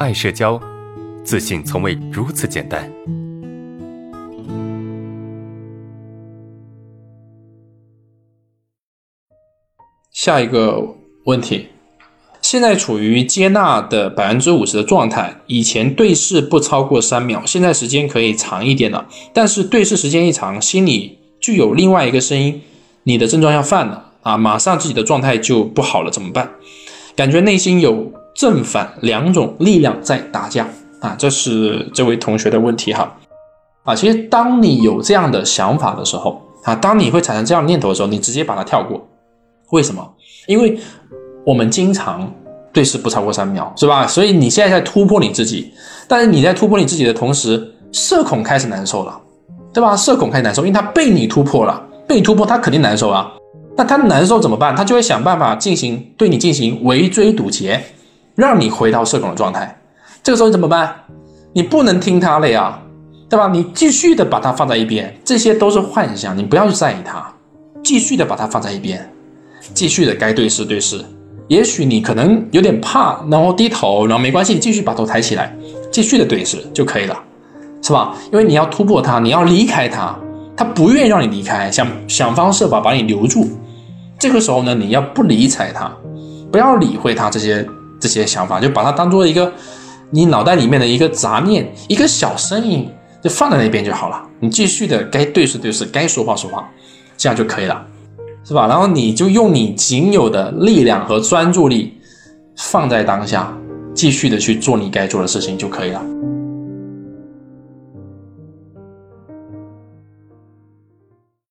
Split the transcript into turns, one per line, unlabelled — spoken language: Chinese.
爱社交，自信从未如此简单。
下一个问题，现在处于接纳的百分之五十的状态，以前对视不超过三秒，现在时间可以长一点了，但是对视时间一长，心里就有另外一个声音，你的症状要犯了啊，马上自己的状态就不好了，怎么办？感觉内心有。正反两种力量在打架啊，这是这位同学的问题哈啊，其实当你有这样的想法的时候啊，当你会产生这样的念头的时候，你直接把它跳过。为什么？因为我们经常对视不超过三秒，是吧？所以你现在在突破你自己，但是你在突破你自己的同时，社恐开始难受了，对吧？社恐开始难受，因为他被你突破了，被突破，他肯定难受啊。那他难受怎么办？他就会想办法进行对你进行围追堵截。让你回到社恐的状态，这个时候你怎么办？你不能听他的呀，对吧？你继续的把它放在一边，这些都是幻想，你不要去在意它，继续的把它放在一边，继续的该对视对视。也许你可能有点怕，然后低头，然后没关系，你继续把头抬起来，继续的对视就可以了，是吧？因为你要突破它，你要离开它，它不愿意让你离开，想想方设法把你留住。这个时候呢，你要不理睬它，不要理会它这些。这些想法就把它当做一个你脑袋里面的一个杂念，一个小声音，就放在那边就好了。你继续的该对视对视，该说话说话，这样就可以了，是吧？然后你就用你仅有的力量和专注力放在当下，继续的去做你该做的事情就可以了。